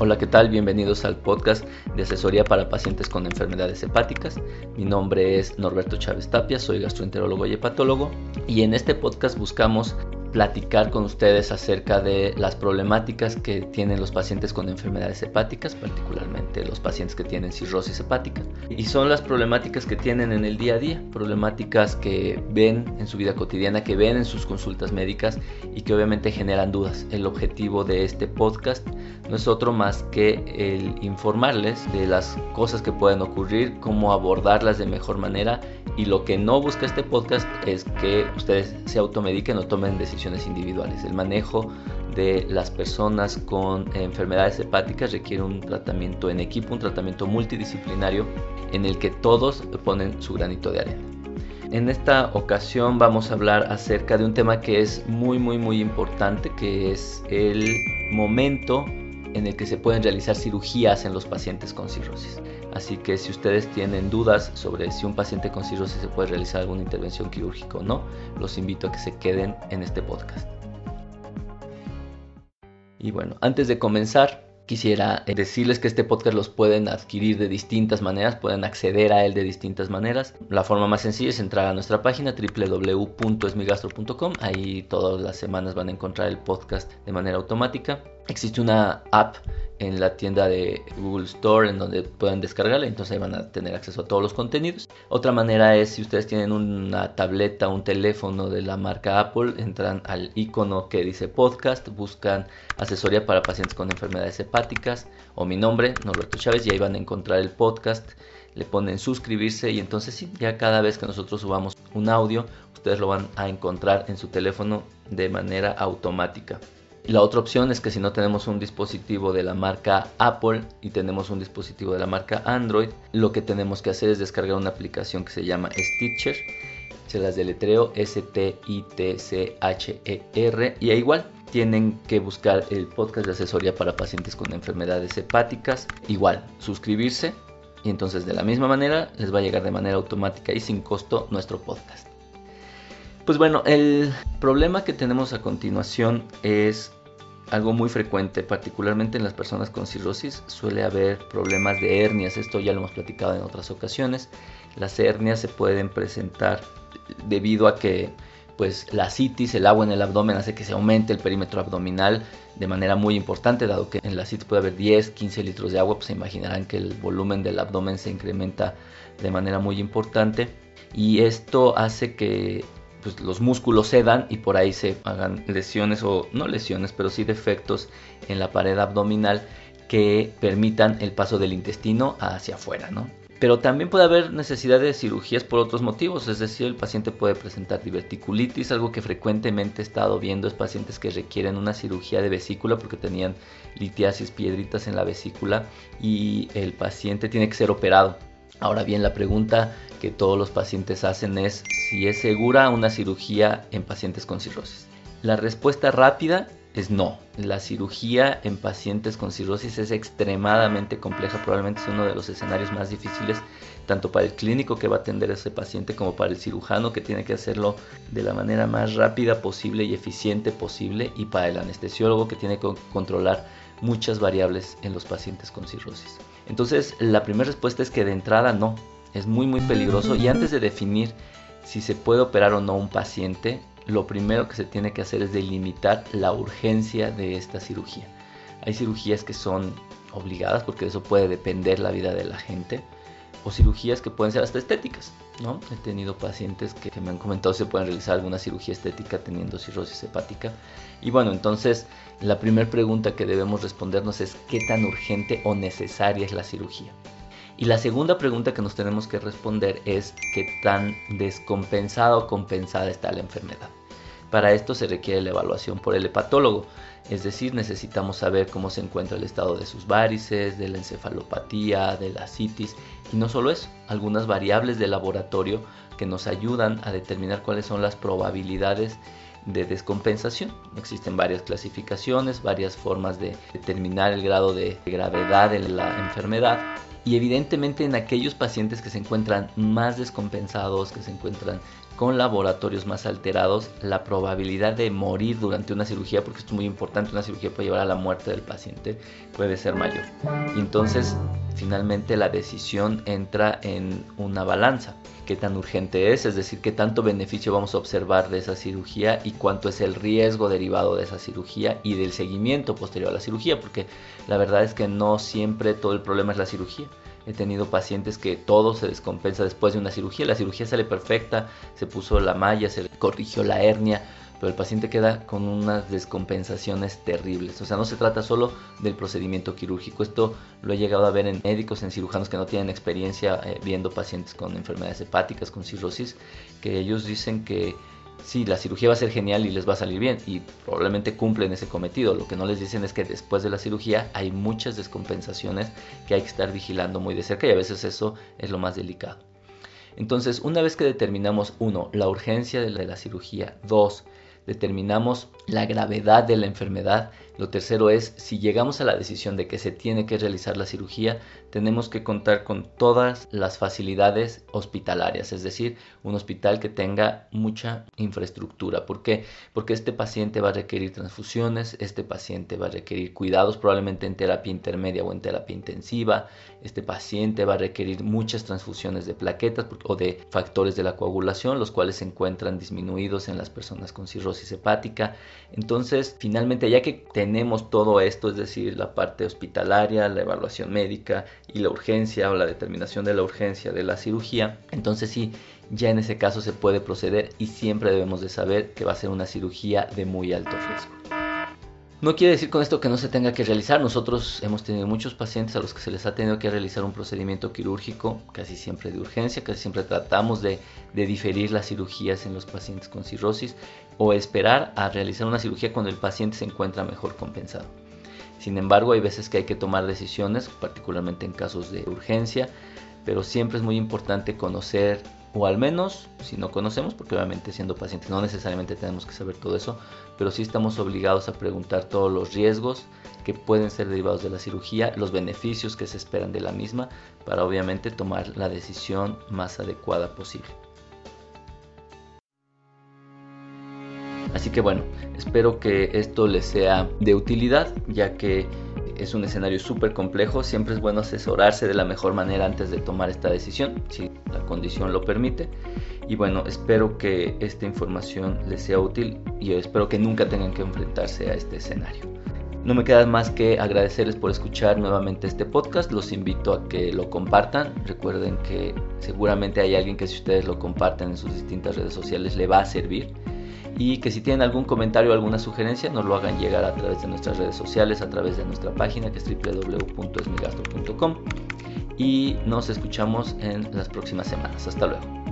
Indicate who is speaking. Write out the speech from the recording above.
Speaker 1: Hola, ¿qué tal? Bienvenidos al podcast de asesoría para pacientes con enfermedades hepáticas. Mi nombre es Norberto Chávez Tapia, soy gastroenterólogo y hepatólogo y en este podcast buscamos platicar con ustedes acerca de las problemáticas que tienen los pacientes con enfermedades hepáticas, particularmente los pacientes que tienen cirrosis hepática. Y son las problemáticas que tienen en el día a día, problemáticas que ven en su vida cotidiana, que ven en sus consultas médicas y que obviamente generan dudas. El objetivo de este podcast no es otro más que el informarles de las cosas que pueden ocurrir, cómo abordarlas de mejor manera y lo que no busca este podcast es que ustedes se automediquen o tomen decisiones individuales. El manejo de las personas con enfermedades hepáticas requiere un tratamiento en equipo, un tratamiento multidisciplinario en el que todos ponen su granito de arena. En esta ocasión vamos a hablar acerca de un tema que es muy muy muy importante, que es el momento en el que se pueden realizar cirugías en los pacientes con cirrosis. Así que si ustedes tienen dudas sobre si un paciente con cirrosis se puede realizar alguna intervención quirúrgica o no, los invito a que se queden en este podcast. Y bueno, antes de comenzar, quisiera decirles que este podcast los pueden adquirir de distintas maneras, pueden acceder a él de distintas maneras. La forma más sencilla es entrar a nuestra página www.esmigastro.com. Ahí todas las semanas van a encontrar el podcast de manera automática. Existe una app en la tienda de Google Store en donde pueden descargarla, entonces ahí van a tener acceso a todos los contenidos. Otra manera es si ustedes tienen una tableta, un teléfono de la marca Apple, entran al icono que dice podcast, buscan asesoría para pacientes con enfermedades hepáticas o mi nombre, Norberto Chávez, y ahí van a encontrar el podcast, le ponen suscribirse y entonces sí, ya cada vez que nosotros subamos un audio, ustedes lo van a encontrar en su teléfono de manera automática. La otra opción es que si no tenemos un dispositivo de la marca Apple y tenemos un dispositivo de la marca Android, lo que tenemos que hacer es descargar una aplicación que se llama Stitcher. Se las deletreo S-T-I-T-C-H-E-R y igual tienen que buscar el podcast de asesoría para pacientes con enfermedades hepáticas. Igual, suscribirse y entonces de la misma manera les va a llegar de manera automática y sin costo nuestro podcast. Pues bueno, el problema que tenemos a continuación es algo muy frecuente, particularmente en las personas con cirrosis, suele haber problemas de hernias, esto ya lo hemos platicado en otras ocasiones. Las hernias se pueden presentar debido a que pues la citis, el agua en el abdomen hace que se aumente el perímetro abdominal de manera muy importante, dado que en la citis puede haber 10, 15 litros de agua, pues se imaginarán que el volumen del abdomen se incrementa de manera muy importante y esto hace que pues, los músculos cedan y por ahí se hagan lesiones o no lesiones, pero sí defectos en la pared abdominal que permitan el paso del intestino hacia afuera, ¿no? Pero también puede haber necesidad de cirugías por otros motivos, es decir, el paciente puede presentar diverticulitis, algo que frecuentemente he estado viendo es pacientes que requieren una cirugía de vesícula porque tenían litiasis, piedritas en la vesícula y el paciente tiene que ser operado. Ahora bien, la pregunta que todos los pacientes hacen es si es segura una cirugía en pacientes con cirrosis. La respuesta rápida es no. La cirugía en pacientes con cirrosis es extremadamente compleja, probablemente es uno de los escenarios más difíciles tanto para el clínico que va a atender a ese paciente como para el cirujano que tiene que hacerlo de la manera más rápida posible y eficiente posible y para el anestesiólogo que tiene que controlar muchas variables en los pacientes con cirrosis. Entonces, la primera respuesta es que de entrada no, es muy muy peligroso y antes de definir si se puede operar o no un paciente, lo primero que se tiene que hacer es delimitar la urgencia de esta cirugía. Hay cirugías que son obligadas porque eso puede depender la vida de la gente o cirugías que pueden ser hasta estéticas, ¿no? He tenido pacientes que, me han comentado si se pueden realizar alguna cirugía estética teniendo cirrosis hepática. Y bueno, entonces la primera pregunta que debemos respondernos es qué tan urgente o necesaria es la cirugía. Y la segunda pregunta que nos tenemos que responder es qué tan descompensada o compensada está la enfermedad. Para esto se requiere la evaluación por el hepatólogo, es decir, necesitamos saber cómo se encuentra el estado de sus varices, de la encefalopatía, de la citis y no solo eso, algunas variables de laboratorio que nos ayudan a determinar cuáles son las probabilidades de descompensación. Existen varias clasificaciones, varias formas de determinar el grado de gravedad de la enfermedad Y evidentemente en aquellos pacientes que se encuentran más descompensados, que se encuentran con laboratorios más alterados, la probabilidad de morir durante una cirugía, porque esto es muy importante, una cirugía puede llevar a la muerte del paciente, puede ser mayor. Y entonces, finalmente la decisión entra en una balanza. ¿Qué tan urgente es? Es decir, qué tanto beneficio vamos a observar de esa cirugía y cuánto es el riesgo derivado de esa cirugía y del seguimiento posterior a la cirugía, porque la verdad es que no siempre todo el problema es la cirugía He tenido pacientes que todo se descompensa después de una cirugía. La cirugía sale perfecta, se puso la malla, se corrigió la hernia, pero el paciente queda con unas descompensaciones terribles. O sea, no se trata solo del procedimiento quirúrgico. Esto lo he llegado a ver en médicos, en cirujanos que no tienen experiencia eh, viendo pacientes con enfermedades hepáticas, con cirrosis, que ellos dicen que sí, la cirugía va a ser genial y les va a salir bien y probablemente cumplen ese cometido. Lo que no les dicen es que después de la cirugía hay muchas descompensaciones que hay que estar vigilando muy de cerca y a veces eso es lo más delicado. Entonces, una vez que determinamos, uno, la urgencia de la, cirugía, dos, determinamos la gravedad de la enfermedad. Lo tercero es, si llegamos a la decisión de que se tiene que realizar la cirugía, tenemos que contar con todas las facilidades hospitalarias, es decir, un hospital que tenga mucha infraestructura. ¿Por qué? Porque este paciente va a requerir transfusiones, este paciente va a requerir cuidados probablemente en terapia intermedia o en terapia intensiva, este paciente va a requerir muchas transfusiones de plaquetas o de factores de la coagulación, los cuales se encuentran disminuidos en las personas con cirrosis hepática. Entonces, finalmente, ya que tenemos todo esto, es decir, la parte hospitalaria, la evaluación médica y la urgencia o la determinación de la urgencia de la cirugía, entonces sí, ya en ese caso se puede proceder y siempre debemos de saber que va a ser una cirugía de muy alto riesgo. No quiere decir con esto que no se tenga que realizar. Nosotros hemos tenido muchos pacientes a los que se les ha tenido que realizar un procedimiento quirúrgico, casi siempre de urgencia, casi siempre tratamos de, de diferir las cirugías en los pacientes con cirrosis o esperar a realizar una cirugía cuando el paciente se encuentra mejor compensado. Sin embargo, hay veces que hay que tomar decisiones, particularmente en casos de urgencia, pero siempre es muy importante conocer o al menos si no conocemos, porque obviamente siendo pacientes no necesariamente tenemos que saber todo eso, pero sí estamos obligados a preguntar todos los riesgos que pueden ser derivados de la cirugía, los beneficios que se esperan de la misma, para obviamente tomar la decisión más adecuada posible. Así que bueno, espero que esto les sea de utilidad, ya que es un escenario súper complejo, siempre es bueno asesorarse de la mejor manera antes de tomar esta decisión, si la condición lo permite. Y bueno, espero que esta información les sea útil y espero que nunca tengan que enfrentarse a este escenario. No me queda más que agradecerles por escuchar nuevamente este podcast. Los invito a que lo compartan. Recuerden que seguramente hay alguien que si ustedes lo comparten en sus distintas redes sociales le va a servir y que si tienen algún comentario o alguna sugerencia nos lo hagan llegar a través de nuestras redes sociales, a través de nuestra página que es www.esmigastro.com y nos escuchamos en las próximas semanas. Hasta luego.